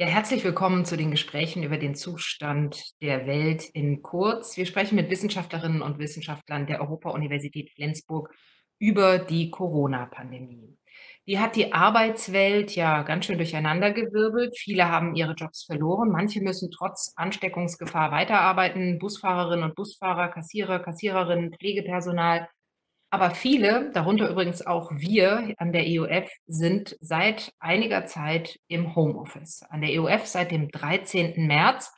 Ja, herzlich willkommen zu den Gesprächen über den Zustand der Welt in kurz. Wir sprechen mit Wissenschaftlerinnen und Wissenschaftlern der Europa-Universität Flensburg über die Corona-Pandemie. Die hat die Arbeitswelt ja ganz schön durcheinandergewirbelt. Viele haben ihre Jobs verloren. Manche müssen trotz Ansteckungsgefahr weiterarbeiten. Busfahrerinnen und Busfahrer, Kassierer, Kassiererinnen, Pflegepersonal. Aber viele, darunter übrigens auch wir an der EUF, sind seit einiger Zeit im Homeoffice. An der EUF seit dem 13. März.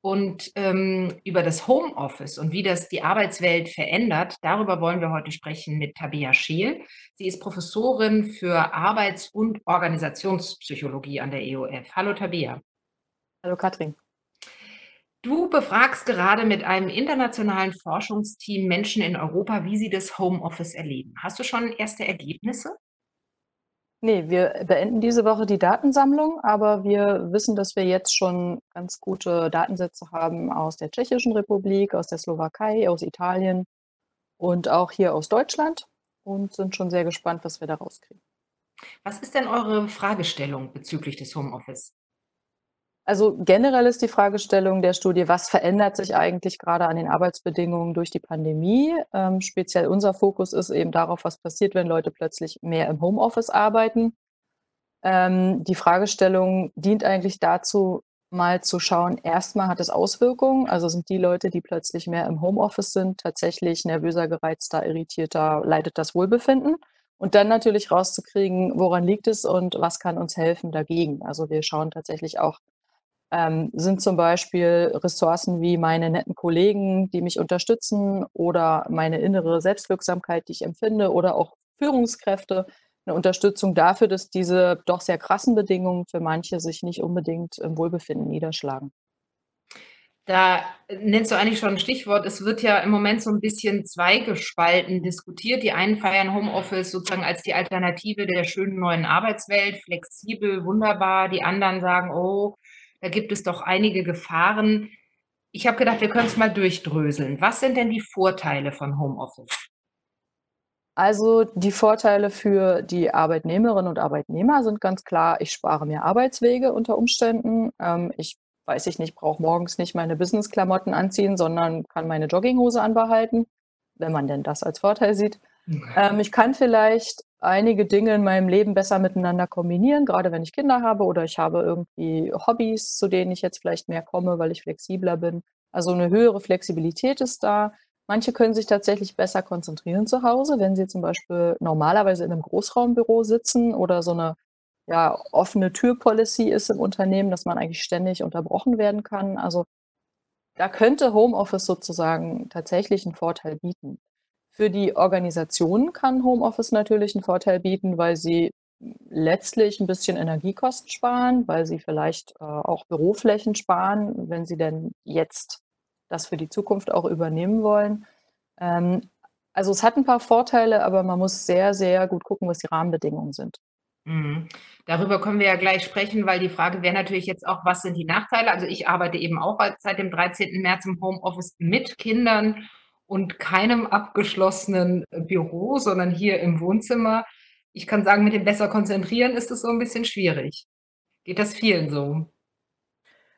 Und ähm, über das Homeoffice und wie das die Arbeitswelt verändert, darüber wollen wir heute sprechen mit Tabea Scheel. Sie ist Professorin für Arbeits- und Organisationspsychologie an der EUF. Hallo Tabea. Hallo Katrin. Du befragst gerade mit einem internationalen Forschungsteam Menschen in Europa, wie sie das Homeoffice erleben. Hast du schon erste Ergebnisse? Nee, wir beenden diese Woche die Datensammlung, aber wir wissen, dass wir jetzt schon ganz gute Datensätze haben aus der Tschechischen Republik, aus der Slowakei, aus Italien und auch hier aus Deutschland und sind schon sehr gespannt, was wir da rauskriegen. Was ist denn eure Fragestellung bezüglich des Homeoffice? Also generell ist die Fragestellung der Studie, was verändert sich eigentlich gerade an den Arbeitsbedingungen durch die Pandemie? Ähm, speziell unser Fokus ist eben darauf, was passiert, wenn Leute plötzlich mehr im Homeoffice arbeiten. Ähm, die Fragestellung dient eigentlich dazu, mal zu schauen, erstmal hat es Auswirkungen, also sind die Leute, die plötzlich mehr im Homeoffice sind, tatsächlich nervöser, gereizter, irritierter, leidet das Wohlbefinden? Und dann natürlich rauszukriegen, woran liegt es und was kann uns helfen dagegen. Also wir schauen tatsächlich auch ähm, sind zum Beispiel Ressourcen wie meine netten Kollegen, die mich unterstützen oder meine innere Selbstwirksamkeit, die ich empfinde oder auch Führungskräfte eine Unterstützung dafür, dass diese doch sehr krassen Bedingungen für manche sich nicht unbedingt im Wohlbefinden niederschlagen. Da nennst du eigentlich schon ein Stichwort. Es wird ja im Moment so ein bisschen zweigespalten diskutiert. Die einen feiern Homeoffice sozusagen als die Alternative der schönen neuen Arbeitswelt, flexibel, wunderbar. Die anderen sagen: „Oh, da gibt es doch einige Gefahren. Ich habe gedacht, wir können es mal durchdröseln. Was sind denn die Vorteile von Homeoffice? Also die Vorteile für die Arbeitnehmerinnen und Arbeitnehmer sind ganz klar, ich spare mir Arbeitswege unter Umständen. Ähm, ich weiß ich nicht, brauche morgens nicht meine Business-Klamotten anziehen, sondern kann meine Jogginghose anbehalten, wenn man denn das als Vorteil sieht. Ähm, ich kann vielleicht einige Dinge in meinem Leben besser miteinander kombinieren, gerade wenn ich Kinder habe oder ich habe irgendwie Hobbys, zu denen ich jetzt vielleicht mehr komme, weil ich flexibler bin. Also eine höhere Flexibilität ist da. Manche können sich tatsächlich besser konzentrieren zu Hause, wenn sie zum Beispiel normalerweise in einem Großraumbüro sitzen oder so eine ja, offene Tür-Policy ist im Unternehmen, dass man eigentlich ständig unterbrochen werden kann. Also da könnte Homeoffice sozusagen tatsächlich einen Vorteil bieten. Für die Organisation kann Homeoffice natürlich einen Vorteil bieten, weil sie letztlich ein bisschen Energiekosten sparen, weil sie vielleicht, äh, auch Büroflächen sparen, wenn sie denn jetzt das für die Zukunft auch übernehmen wollen. Ähm, also, es hat ein paar Vorteile, aber man muss sehr, sehr gut gucken, was die Rahmenbedingungen sind. Mhm. Darüber können wir ja gleich sprechen, weil die Frage wäre natürlich jetzt auch, was sind die Nachteile? Also, ich arbeite eben auch seit dem 13. März im Homeoffice mit Kindern und keinem abgeschlossenen Büro, sondern hier im Wohnzimmer. Ich kann sagen, mit dem besser konzentrieren ist es so ein bisschen schwierig. Geht das vielen so?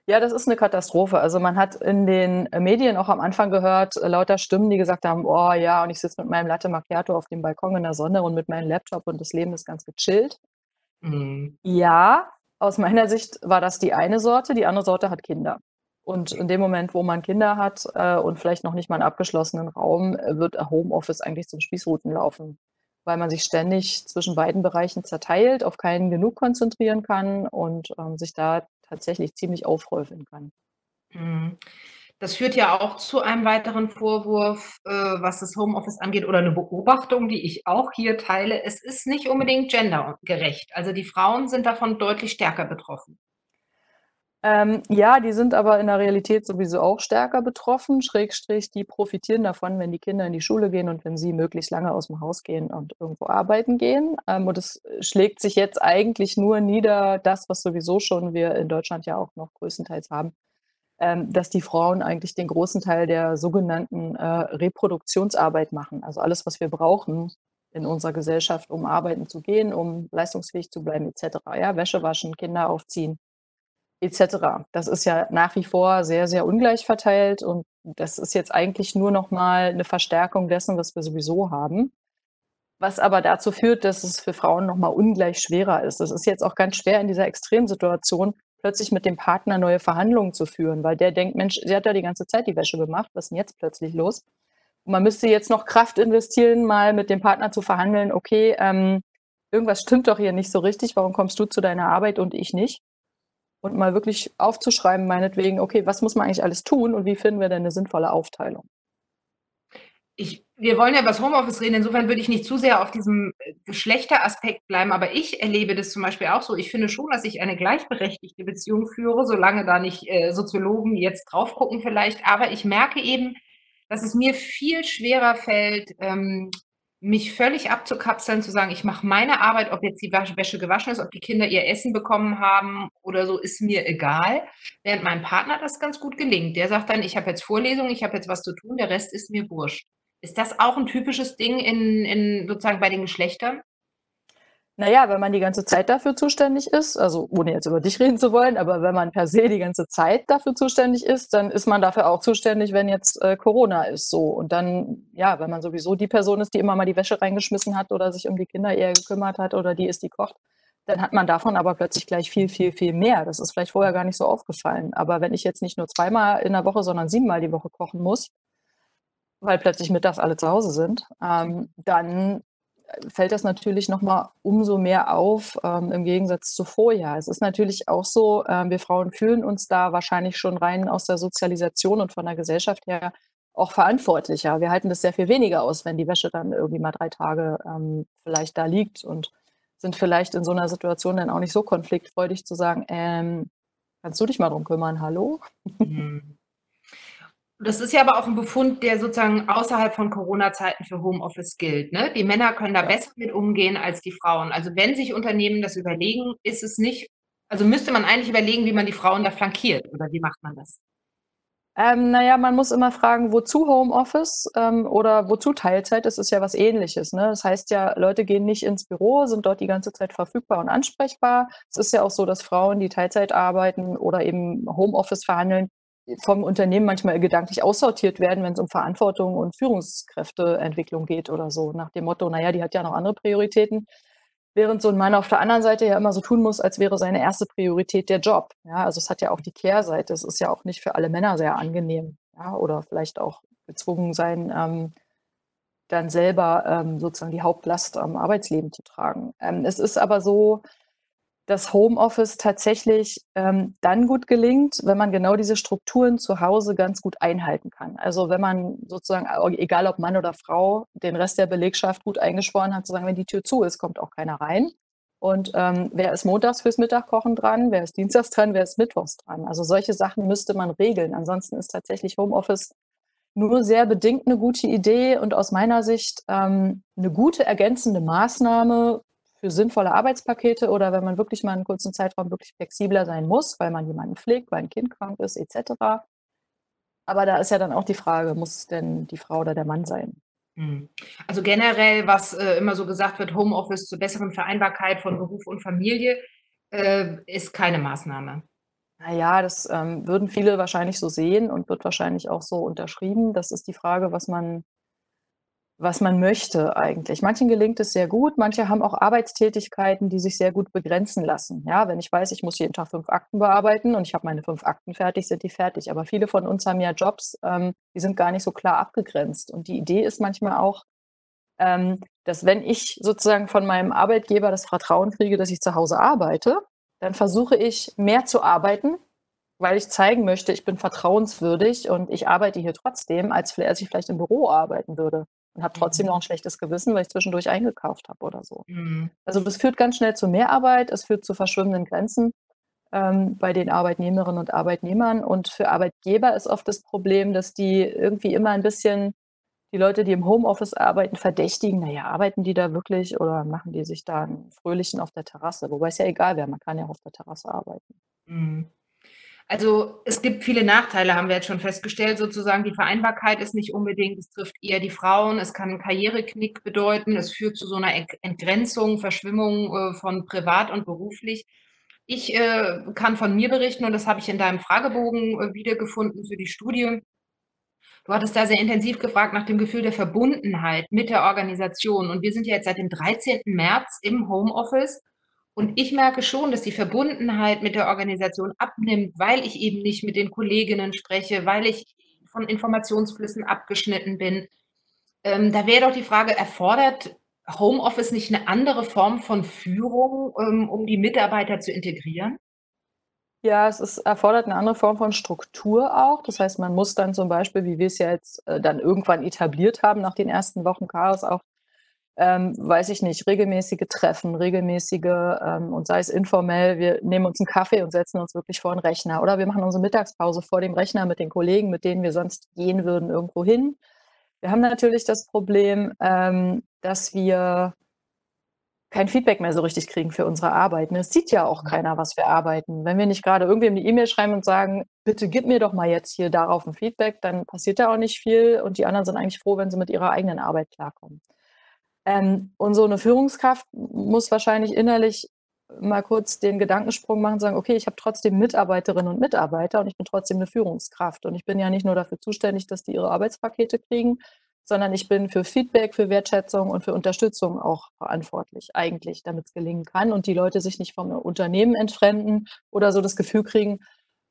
Ja, das ist eine Katastrophe. Also, man hat in den, Medien auch am Anfang gehört, äh, lauter Stimmen, die gesagt haben: „Oh ja, und ich sitze mit meinem Latte Macchiato auf dem Balkon in der Sonne und mit meinem Laptop und das Leben ist ganz gechillt.“ Mhm. Ja, aus meiner Sicht war das die eine Sorte, die andere Sorte hat Kinder. Und in dem Moment, wo man Kinder hat, äh, und vielleicht noch nicht mal einen abgeschlossenen Raum, äh, wird Homeoffice eigentlich zum Spießrutenlaufen, weil man sich ständig zwischen beiden Bereichen zerteilt, auf keinen genug konzentrieren kann und, ähm, sich da tatsächlich ziemlich aufhäufeln kann. Mhm. Das führt ja auch zu einem weiteren Vorwurf, äh, was das Homeoffice angeht oder 'ne Beobachtung, die ich auch hier teile. Es ist nicht unbedingt gendergerecht. Also, die Frauen sind davon deutlich stärker betroffen. Ähm, ja, die sind aber in der Realität sowieso auch stärker betroffen, Schrägstrich, die profitieren davon, wenn die Kinder in die Schule gehen und wenn sie möglichst lange aus dem Haus gehen und irgendwo arbeiten gehen. Ähm, und es schlägt sich jetzt eigentlich nur nieder, das, was sowieso schon wir in Deutschland ja auch noch größtenteils haben, ähm, dass die Frauen eigentlich den großen Teil der sogenannten äh, Reproduktionsarbeit machen. Also alles, was wir brauchen in unserer Gesellschaft, um arbeiten zu gehen, um leistungsfähig zu bleiben, etc. Ja, Wäsche waschen, Kinder aufziehen etc. Das ist ja nach wie vor sehr, sehr ungleich verteilt und das ist jetzt eigentlich nur noch mal eine Verstärkung dessen, was wir sowieso haben. Was aber dazu führt, dass es für Frauen noch mal ungleich schwerer ist. Es ist jetzt auch ganz schwer in dieser Extremsituation plötzlich mit dem Partner neue Verhandlungen zu führen, weil der denkt: „Mensch, sie hat ja die ganze Zeit die Wäsche gemacht. Was ist denn jetzt plötzlich los?“ Und man müsste jetzt noch Kraft investieren, mal mit dem Partner zu verhandeln: „Okay, ähm, irgendwas stimmt doch hier nicht so richtig. Warum kommst du zu deiner Arbeit und ich nicht?“ Und mal wirklich aufzuschreiben meinetwegen: „Okay, was muss man eigentlich alles tun und wie finden wir denn 'ne sinnvolle Aufteilung?“ Ich wir wollen ja übers Homeoffice reden, insofern würde ich nicht zu sehr auf diesem, äh, Geschlechteraspekt bleiben, aber ich erlebe das zum Beispiel auch so. Ich finde schon, dass ich eine gleichberechtigte Beziehung führe, solange da nicht, äh, Soziologen jetzt drauf gucken vielleicht. Aber ich merke eben, dass es mir viel schwerer fällt, ähm, mich völlig abzukapseln, zu sagen: „Ich mache meine Arbeit, ob jetzt die Wäsche gewaschen ist, ob die Kinder ihr Essen bekommen haben oder so, ist mir egal.“ Während meinem Partner das ganz gut gelingt. Der sagt dann: „Ich habe jetzt Vorlesungen, ich habe jetzt was zu tun, der Rest ist mir wurscht.“ Ist das auch 'n typisches Ding in in sozusagen bei den Geschlechtern? Na ja, wenn man die ganze Zeit dafür zuständig ist, also ohne jetzt über dich reden zu wollen, aber wenn man per se die ganze Zeit dafür zuständig ist, dann ist man dafür auch zuständig, wenn jetzt, äh, Corona ist so. Und dann ja, wenn man sowieso die Person ist, die immer mal die Wäsche reingeschmissen hat oder sich um die Kinder eher gekümmert hat oder die ist, die kocht, dann hat man davon aber plötzlich gleich viel, viel, viel mehr. Das ist vielleicht vorher gar nicht so aufgefallen. Aber wenn ich jetzt nicht nur zweimal in der Woche, sondern siebenmal die Woche kochen muss weil plötzlich mittags alle zu Hause sind, ähm, dann, fällt das natürlich noch mal umso mehr auf, ähm, im Gegensatz zu vorher. Es ist natürlich auch so, ähm, wir Frauen fühlen uns da wahrscheinlich schon rein aus der Sozialisation und von der Gesellschaft her auch verantwortlicher. Wir halten das sehr viel weniger aus, wenn die Wäsche dann irgendwie mal 3 Tage, ähm, vielleicht da liegt und sind vielleicht in so 'ner Situation dann auch nicht so konfliktfreudig zu sagen: „Ähm, kannst du dich mal drum kümmern, hallo?“ Mhm. Das ist ja aber auch 'n Befund, der sozusagen außerhalb von Corona-Zeiten für Homeoffice gilt, ne? Die Männer können da besser mit umgehen als die Frauen. Also, wenn sich Unternehmen das überlegen, ist es nicht also, müsste man eigentlich überlegen, wie man die Frauen da flankiert oder wie macht man das? Ähm, na ja, man muss immer fragen, wozu Homeoffice, ähm, oder wozu Teilzeit? Das ist ja was Ähnliches, ne? Das heißt ja, Leute gehen nicht ins Büro, sind dort die ganze Zeit verfügbar und ansprechbar. Es ist ja auch so, dass Frauen, die Teilzeit arbeiten oder eben Homeoffice verhandeln, vom Unternehmen manchmal gedanklich aussortiert werden, wenn's um Verantwortung und Führungskräfteentwicklung geht oder so, nach dem Motto: „Na ja, die hat ja noch andere Prioritäten.“ Während so 'n Mann auf der anderen Seite ja immer so tun muss, als wäre seine 1. Priorität der Job, ja? Also, es hat ja auch die Kehrseite. Es ist ja auch nicht für alle Männer sehr angenehm, ja, oder vielleicht auch gezwungen sein, ähm, dann selber, ähm, sozusagen die Hauptlast am Arbeitsleben zu tragen. Ähm, es ist aber so, dass Homeoffice tatsächlich, ähm, dann gut gelingt, wenn man genau diese Strukturen zu Hause ganz gut einhalten kann. Also, wenn man sozusagen, egal ob Mann oder Frau, den Rest der Belegschaft gut eingeschworen hat, zu sagen: „Wenn die Tür zu ist, kommt auch keiner rein.“ Und, ähm, wer ist montags fürs Mittagkochen dran, wer ist dienstags dran, wer ist mittwochs dran? Also, solche Sachen müsste man regeln. Ansonsten ist tatsächlich Homeoffice nur sehr bedingt 'ne gute Idee und aus meiner Sicht, ähm, 'ne gute ergänzende Maßnahme für sinnvolle Arbeitspakete oder wenn man wirklich mal 'n kurzen Zeitraum wirklich flexibler sein muss, weil man jemanden pflegt, weil 'n Kind krank ist et cetera. Aber da ist ja dann auch die Frage, muss es denn die Frau oder der Mann sein? Mhm. Also, generell, was, äh, immer so gesagt wird, Homeoffice zur besseren Vereinbarkeit von Beruf und Familie, äh, ist keine Maßnahme. Na ja, das, ähm, würden viele wahrscheinlich so sehen und wird wahrscheinlich auch so unterschrieben. Das ist die Frage, was man was man möchte eigentlich. Manchen gelingt es sehr gut, manche haben auch Arbeitstätigkeiten, die sich sehr gut begrenzen lassen. Ja, wenn ich weiß, ich muss jeden Tag 5 Akten bearbeiten und ich habe meine 5 Akten fertig, sind die fertig. Aber viele von uns haben ja Jobs, ähm, die sind gar nicht so klar abgegrenzt. Und die Idee ist manchmal auch, ähm, dass wenn ich sozusagen von meinem Arbeitgeber das Vertrauen kriege, dass ich zu Hause arbeite, dann versuche ich, mehr zu arbeiten, weil ich zeigen möchte, ich bin vertrauenswürdig und ich arbeite hier trotzdem, als als ich vielleicht im Büro arbeiten würde und habe trotzdem Mhm. noch 'n schlechtes Gewissen, weil ich zwischendurch eingekauft habe oder so. Mhm. Also, das führt ganz schnell zu Mehrarbeit, es führt zu verschwimmenden Grenzen, ähm, bei den Arbeitnehmerinnen und Arbeitnehmern. Und für Arbeitgeber ist oft das Problem, dass die irgendwie immer 'n bisschen die Leute, die im Homeoffice arbeiten, verdächtigen: „Na ja, arbeiten die da wirklich oder machen die sich da 'n Fröhlichen auf der Terrasse?“ Wobei es ja egal wäre, man kann ja auch auf der Terrasse arbeiten. Mhm. Also, es gibt viele Nachteile, haben wir jetzt schon festgestellt, sozusagen. Die Vereinbarkeit ist nicht unbedingt es trifft eher die Frauen. Es kann 'n Karriereknick bedeuten. Es führt zu so 'ner Ent Entgrenzung, Verschwimmung, äh, von privat und beruflich. Ich äh, kann von mir berichten und das habe ich in deinem Fragebogen äh, wiedergefunden für die Studie. Du hattest da sehr intensiv gefragt nach dem Gefühl der Verbundenheit mit der Organisation. Und wir sind ja jetzt seit dem 13. März im Homeoffice. Und ich merke schon, dass die Verbundenheit mit der Organisation abnimmt, weil ich eben nicht mit den Kolleginnen spreche, weil ich von Informationsflüssen abgeschnitten bin. Ähm, da wäre doch die Frage, erfordert Homeoffice nicht eine andere Form von Führung, ähm, um die Mitarbeiter zu integrieren? Ja, es ist erfordert eine andere Form von Struktur auch. Das heißt, man muss dann zum Beispiel, wie wir es ja jetzt, äh, dann irgendwann etabliert haben nach den ersten Wochen Chaos auch, ähm, weiß ich nicht, regelmäßige Treffen, regelmäßige, ähm, und sei es informell, wir nehmen uns einen Kaffee und setzen uns wirklich vor 'n Rechner oder wir machen unsere Mittagspause vor dem Rechner mit den Kollegen, mit denen wir sonst gehen würden irgendwo hin. Wir haben natürlich das Problem, ähm, dass wir kein Feedback mehr so richtig kriegen für unsere Arbeit, ne? Es sieht ja auch keiner, was wir arbeiten. Wenn wir nicht grade irgendwem 'ne E-Mail schreiben und sagen: „Bitte gib mir doch mal jetzt hier darauf 'n Feedback“, dann passiert da auch nicht viel und die anderen sind eigentlich froh, wenn sie mit ihrer eigenen Arbeit klarkommen. Ähm, und so 'ne Führungskraft muss wahrscheinlich innerlich mal kurz den Gedankensprung machen sagen: „Okay, ich habe trotzdem Mitarbeiterinnen und Mitarbeiter und ich bin trotzdem 'ne Führungskraft und ich bin ja nicht nur dafür zuständig, dass die ihre Arbeitspakete kriegen, sondern ich bin für Feedback, für Wertschätzung und für Unterstützung auch verantwortlich eigentlich, damit's gelingen kann und die Leute sich nicht vom Unternehmen entfremden oder so das Gefühl kriegen,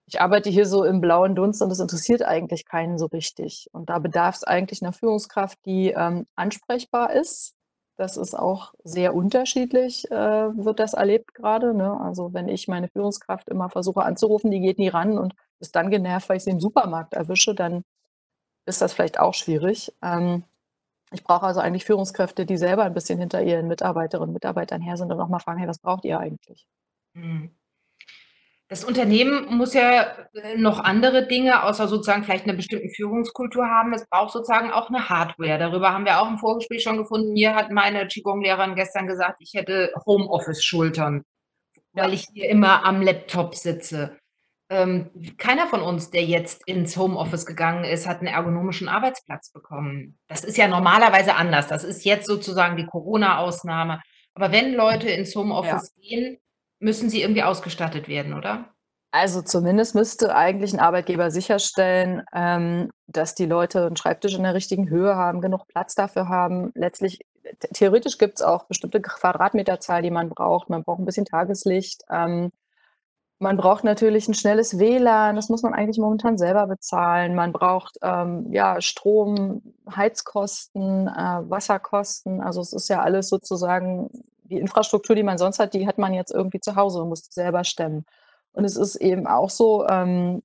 ich arbeite hier so im blauen Dunst und es interessiert eigentlich keinen so richtig. Und da bedarf's eigentlich 'ner Führungskraft, die, ähm, ansprechbar ist. Das ist auch sehr unterschiedlich, äh, wird das erlebt grade, ne? Also, wenn ich meine Führungskraft immer versuche anzurufen, die geht nie ran und ist dann genervt, weil ich sie im Supermarkt erwische, dann ist das vielleicht auch schwierig. Ähm, ich brauche also eigentlich Führungskräfte, die selber 'n bisschen hinter ihren Mitarbeiterinnen und Mitarbeitern her sind und auch mal fragen: „Hey, was braucht ihr eigentlich?“ Mhm. Das Unternehmen muss ja, äh, noch andere Dinge außer sozusagen vielleicht 'ner bestimmten Führungskultur haben. Es braucht sozusagen auch 'ne Hardware. Darüber haben wir auch im Vorgespräch schon gefunden. Mir hat meine Qigong-Lehrerin gestern gesagt, ich hätte Homeoffice-Schultern, weil Ja. ich hier immer am Laptop sitze. Ähm, keiner von uns, der jetzt ins Homeoffice gegangen ist, hat 'n ergonomischen Arbeitsplatz bekommen. Das ist ja normalerweise anders. Das ist jetzt sozusagen die Corona-Ausnahme. Aber wenn Leute ins Ja. Homeoffice gehen, müssen sie irgendwie ausgestattet werden, oder? Also, zumindest müsste eigentlich 'n Arbeitgeber sicherstellen, ähm, dass die Leute 'n Schreibtisch in der richtigen Höhe haben, genug Platz dafür haben. Letztlich theoretisch gibt's auch bestimmte Quadratmeterzahl, die man braucht. Man braucht 'n bisschen Tageslicht. Ähm, man braucht natürlich 'n schnelles WLAN, das muss man eigentlich momentan selber bezahlen. Man braucht, ähm, ja, Strom, Heizkosten, äh, Wasserkosten. Also, es ist ja alles sozusagen die Infrastruktur, die man sonst hat, die hat man jetzt irgendwie zu Hause und muss selber stemmen. Und es ist eben auch so, ähm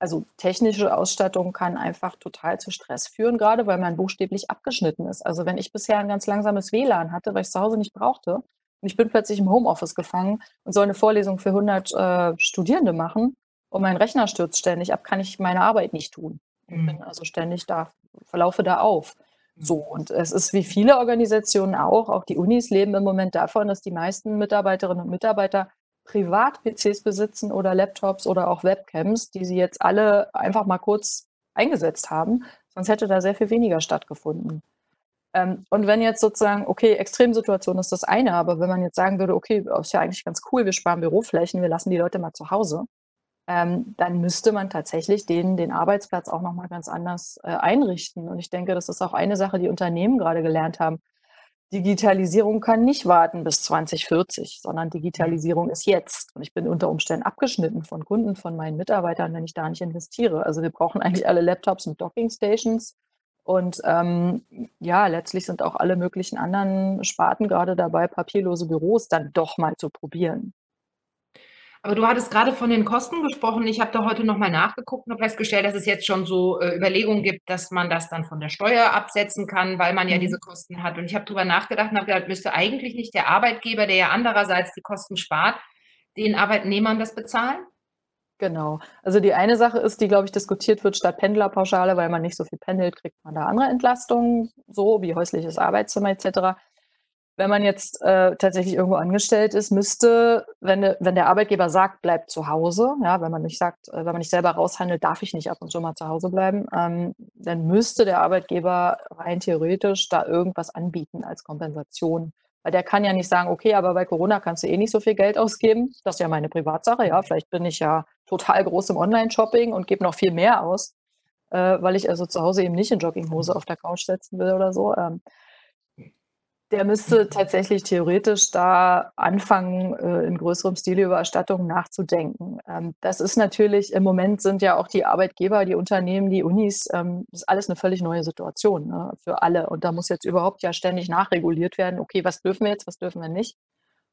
also, technische Ausstattung kann einfach total zu Stress führen, grade weil man buchstäblich abgeschnitten ist. Also, wenn ich bisher 'n ganz langsames WLAN hatte, weil ich's zu Hause nicht brauchte und ich bin plötzlich im Homeoffice gefangen und soll 'ne Vorlesung für 100, äh, Studierende machen und mein Rechner stürzt ständig ab, kann ich meine Arbeit nicht tun bin Mhm. also ständig da laufe da auf. So, und es ist wie viele Organisationen auch auch die Unis leben im Moment davon, dass die meisten Mitarbeiterinnen und Mitarbeiter Privat-PCs besitzen oder Laptops oder auch Webcams, die sie jetzt alle einfach mal kurz eingesetzt haben, sonst hätte da sehr viel weniger stattgefunden. Ähm, und wenn jetzt sozusagen okay, Extremsituation ist das eine, aber wenn man jetzt sagen würde: „Okay, ist ja eigentlich ganz cool, wir sparen Büroflächen, wir lassen die Leute mal zu Hause“, ähm, dann müsste man tatsächlich denen den Arbeitsplatz auch noch mal ganz anders, äh, einrichten. Und ich denke, das ist auch eine Sache, die Unternehmen grade gelernt haben. Digitalisierung kann nicht warten bis 2040, sondern Mhm. Digitalisierung ist jetzt. Und ich bin unter Umständen abgeschnitten von Kunden, von meinen Mitarbeitern, wenn ich da nicht investiere. Also, wir brauchen eigentlich alle Laptops mit Docking-Stations und, ähm, ja, letztlich sind auch alle möglichen anderen Sparten grade dabei, papierlose Büros dann doch mal zu probieren. Aber du hattest grade von den Kosten gesprochen. Ich habe da heute noch mal nachgeguckt und habe festgestellt, dass es jetzt schon so, äh, Überlegungen gibt, dass man das dann von der Steuer absetzen kann, weil man ja Mhm. diese Kosten hat. Und ich habe drüber nachgedacht und habe gedacht: „Müsste eigentlich nicht der Arbeitgeber, der ja andererseits die Kosten spart, den Arbeitnehmern das bezahlen?“ Genau. Also, die eine Sache ist, die, glaube ich, diskutiert wird statt Pendlerpauschale, weil man nicht so viel pendelt, kriegt man da andere Entlastungen, so wie häusliches Arbeitszimmer et cetera. Wenn man jetzt, äh, tatsächlich irgendwo angestellt ist, müsste, wenn wenn der Arbeitgeber sagt: „Bleib zu Hause“, ja, wenn man nicht sagt äh, wenn man nicht selber raushandelt: „Darf ich nicht ab und zu mal zu Hause bleiben?“ Ähm, dann müsste der Arbeitgeber rein theoretisch da irgendwas anbieten als Kompensation. Weil der kann ja nicht sagen, okay, aber bei Corona kannst du eh nicht so viel Geld ausgeben. Das ist ja meine Privatsache. Ja, vielleicht bin ich ja total groß im Online-Shopping und gebe noch viel mehr aus, äh, weil ich also zu Hause eben nicht in Jogginghose auf der Couch setzen will oder so. Ähm, der müsste tatsächlich theoretisch da anfangen, äh, in größerem Stile über Erstattungen nachzudenken. Ähm, das ist natürlich, im Moment sind ja auch die Arbeitgeber, die Unternehmen, die Unis, ähm, das ist alles eine völlig neue Situation ne, für alle. Und da muss jetzt überhaupt ja ständig nachreguliert werden, okay, was dürfen wir jetzt, was dürfen wir nicht.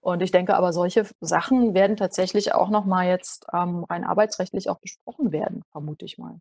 Und ich denke aber, solche Sachen werden tatsächlich auch nochmal jetzt ähm, rein arbeitsrechtlich auch besprochen werden, vermute ich mal.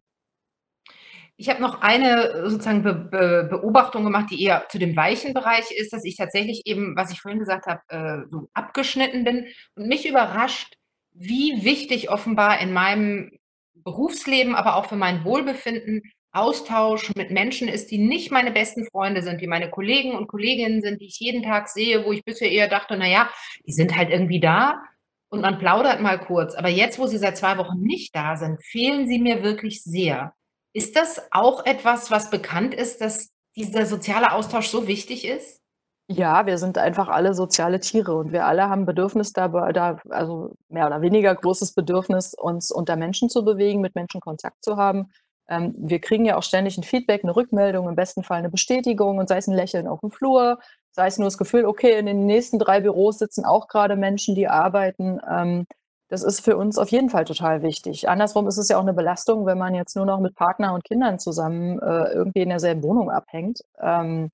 Ich habe noch eine äh, sozusagen Be Be Beobachtung gemacht, die eher zu dem weichen Bereich ist, dass ich tatsächlich eben, was ich vorhin gesagt habe, äh, so abgeschnitten bin und mich überrascht, wie wichtig offenbar in meinem Berufsleben, aber auch für mein Wohlbefinden Austausch mit Menschen ist, die nicht meine besten Freunde sind, die meine Kollegen und Kolleginnen sind, die ich jeden Tag sehe, wo ich bisher eher dachte, na ja, die sind halt irgendwie da und man plaudert mal kurz. Aber jetzt, wo sie seit zwei Wochen nicht da sind, fehlen sie mir wirklich sehr. Ist das auch etwas, was bekannt ist, dass dieser soziale Austausch so wichtig ist? Ja, wir sind einfach alle soziale Tiere und wir alle haben Bedürfnis da, da also mehr oder weniger großes Bedürfnis, uns unter Menschen zu bewegen, mit Menschen Kontakt zu haben. Ähm, wir kriegen ja auch ständig ein Feedback, eine Rückmeldung, im besten Fall eine Bestätigung und sei es ein Lächeln auf dem Flur, sei es nur das Gefühl, okay, in den nächsten drei Büros sitzen auch gerade Menschen, die arbeiten. Ähm, das ist für uns auf jeden Fall total wichtig. Andersrum ist es ja auch eine Belastung, wenn man jetzt nur noch mit Partner und Kindern zusammen äh, irgendwie in derselben Wohnung abhängt. Ähm,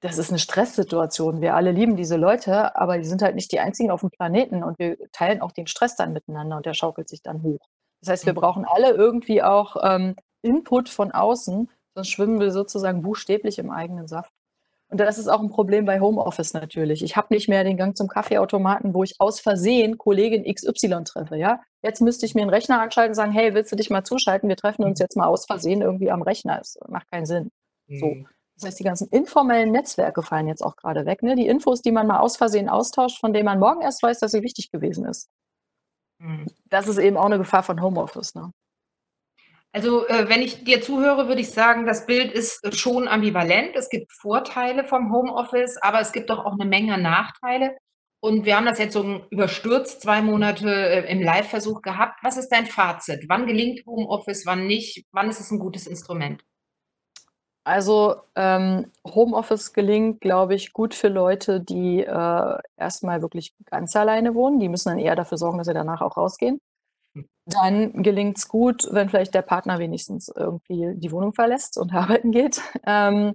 das ist eine Stresssituation. Wir alle lieben diese Leute, aber die sind halt nicht die einzigen auf dem Planeten und wir teilen auch den Stress dann miteinander und der schaukelt sich dann hoch. Das heißt, wir mhm. brauchen alle irgendwie auch ähm, Input von außen, sonst schwimmen wir sozusagen buchstäblich im eigenen Saft. Und das ist auch ein Problem bei Homeoffice natürlich. Ich habe nicht mehr den Gang zum Kaffeeautomaten, wo ich aus Versehen Kollegin XY treffe. Ja? Jetzt müsste ich mir einen Rechner anschalten und sagen, hey, willst du dich mal zuschalten? Wir treffen uns jetzt mal aus Versehen irgendwie am Rechner. Das macht keinen Sinn. So. Mhm. Das heißt, die ganzen informellen Netzwerke fallen jetzt auch gerade weg. Ne? Die Infos, die man mal aus Versehen austauscht, von denen man morgen erst weiß, dass sie wichtig gewesen ist. Mhm. Das ist eben auch eine Gefahr von Homeoffice. Ne? Also, äh, wenn ich dir zuhöre, würde ich sagen, das Bild ist äh, schon ambivalent. Es gibt Vorteile vom Homeoffice, aber es gibt doch auch eine Menge Nachteile. Und wir haben das jetzt so überstürzt zwei Monate äh, im Live-Versuch gehabt. Was ist dein Fazit? Wann gelingt Homeoffice, wann nicht? Wann ist es ein gutes Instrument? Also ähm, Homeoffice gelingt, glaube ich, gut für Leute, die äh, erstmal wirklich ganz alleine wohnen. Die müssen dann eher dafür sorgen, dass sie danach auch rausgehen. Dann gelingt es gut, wenn vielleicht der Partner wenigstens irgendwie die Wohnung verlässt und arbeiten geht. Ähm,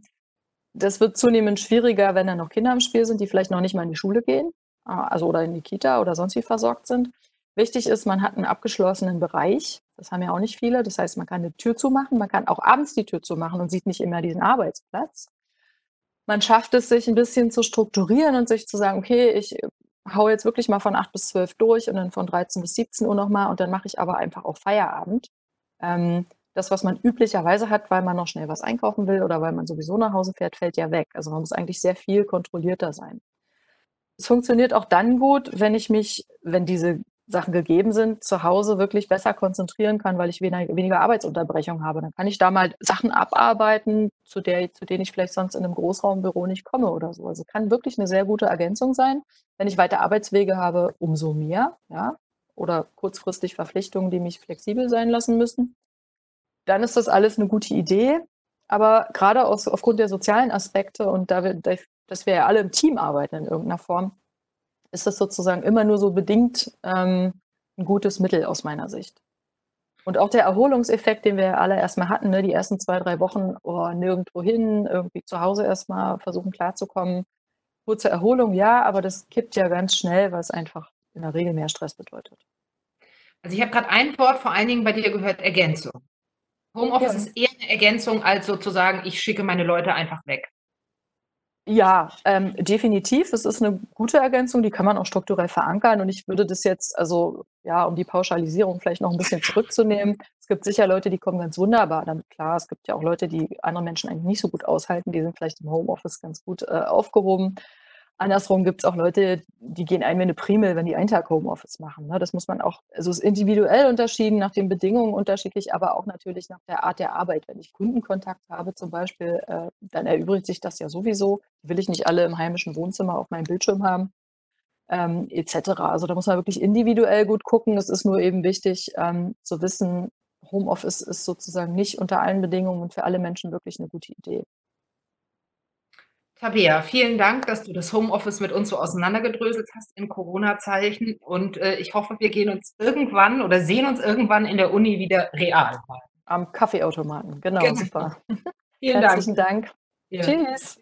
das wird zunehmend schwieriger, wenn da noch Kinder im Spiel sind, die vielleicht noch nicht mal in die Schule gehen, äh, also oder in die Kita oder sonst wie versorgt sind. Wichtig ist, man hat einen abgeschlossenen Bereich. Das haben ja auch nicht viele. Das heißt, man kann eine Tür zumachen, man kann auch abends die Tür zumachen und sieht nicht immer diesen Arbeitsplatz. Man schafft es, sich ein bisschen zu strukturieren und sich zu sagen, okay, ich hau jetzt wirklich mal von 8 bis 12 durch und dann von 13 bis 17 Uhr nochmal und dann mache ich aber einfach auch Feierabend. Ähm, das, was man üblicherweise hat, weil man noch schnell was einkaufen will oder weil man sowieso nach Hause fährt, fällt ja weg. Also man muss eigentlich sehr viel kontrollierter sein. Es funktioniert auch dann gut, wenn ich mich, wenn diese Sachen gegeben sind, zu Hause wirklich besser konzentrieren kann, weil ich weniger, Arbeitsunterbrechung habe. Dann kann ich da mal Sachen abarbeiten, zu, der, zu denen ich vielleicht sonst in einem Großraumbüro nicht komme oder so. Also kann wirklich eine sehr gute Ergänzung sein. Wenn ich weiter Arbeitswege habe, umso mehr, ja, oder kurzfristig Verpflichtungen, die mich flexibel sein lassen müssen, dann ist das alles eine gute Idee. Aber gerade aus, aufgrund der sozialen Aspekte und da wir, dass wir ja alle im Team arbeiten in irgendeiner Form, ist das sozusagen immer nur so bedingt ähm, ein gutes Mittel aus meiner Sicht. Und auch der Erholungseffekt, den wir alle erstmal hatten, ne, die ersten zwei, drei Wochen, oh, nirgendwo hin, irgendwie zu Hause erstmal versuchen klarzukommen. Kurze Erholung, ja, aber das kippt ja ganz schnell, weil es einfach in der Regel mehr Stress bedeutet. Also ich habe gerade ein Wort vor allen Dingen bei dir gehört, Ergänzung. Homeoffice ja. ist eher eine Ergänzung als sozusagen, ich schicke meine Leute einfach weg. Ja, ähm, definitiv. Es ist eine gute Ergänzung, die kann man auch strukturell verankern. Und ich würde das jetzt, also ja, um die Pauschalisierung vielleicht noch ein bisschen zurückzunehmen. Es gibt sicher Leute, die kommen ganz wunderbar damit klar. Es gibt ja auch Leute, die andere Menschen eigentlich nicht so gut aushalten. Die sind vielleicht im Homeoffice ganz gut äh, aufgehoben. Andersrum gibt es auch Leute, die gehen ein wie eine Primel, wenn die einen Tag Homeoffice machen. Ne? Das muss man auch, also es ist individuell unterschieden, nach den Bedingungen unterschiedlich, aber auch natürlich nach der Art der Arbeit. Wenn ich Kundenkontakt habe zum Beispiel, äh, dann erübrigt sich das ja sowieso. Will ich nicht alle im heimischen Wohnzimmer auf meinem Bildschirm haben, ähm, etc. Also da muss man wirklich individuell gut gucken. Es ist nur eben wichtig ähm, zu wissen, Homeoffice ist sozusagen nicht unter allen Bedingungen und für alle Menschen wirklich eine gute Idee. Tabea, vielen Dank, dass du das Homeoffice mit uns so auseinandergedröselt hast in Corona-Zeichen. Und äh, ich hoffe, wir gehen uns irgendwann oder sehen uns irgendwann in der Uni wieder real. Am Kaffeeautomaten, genau, genau. super. Vielen Herzlichen Dank. Dank. Ja. Tschüss.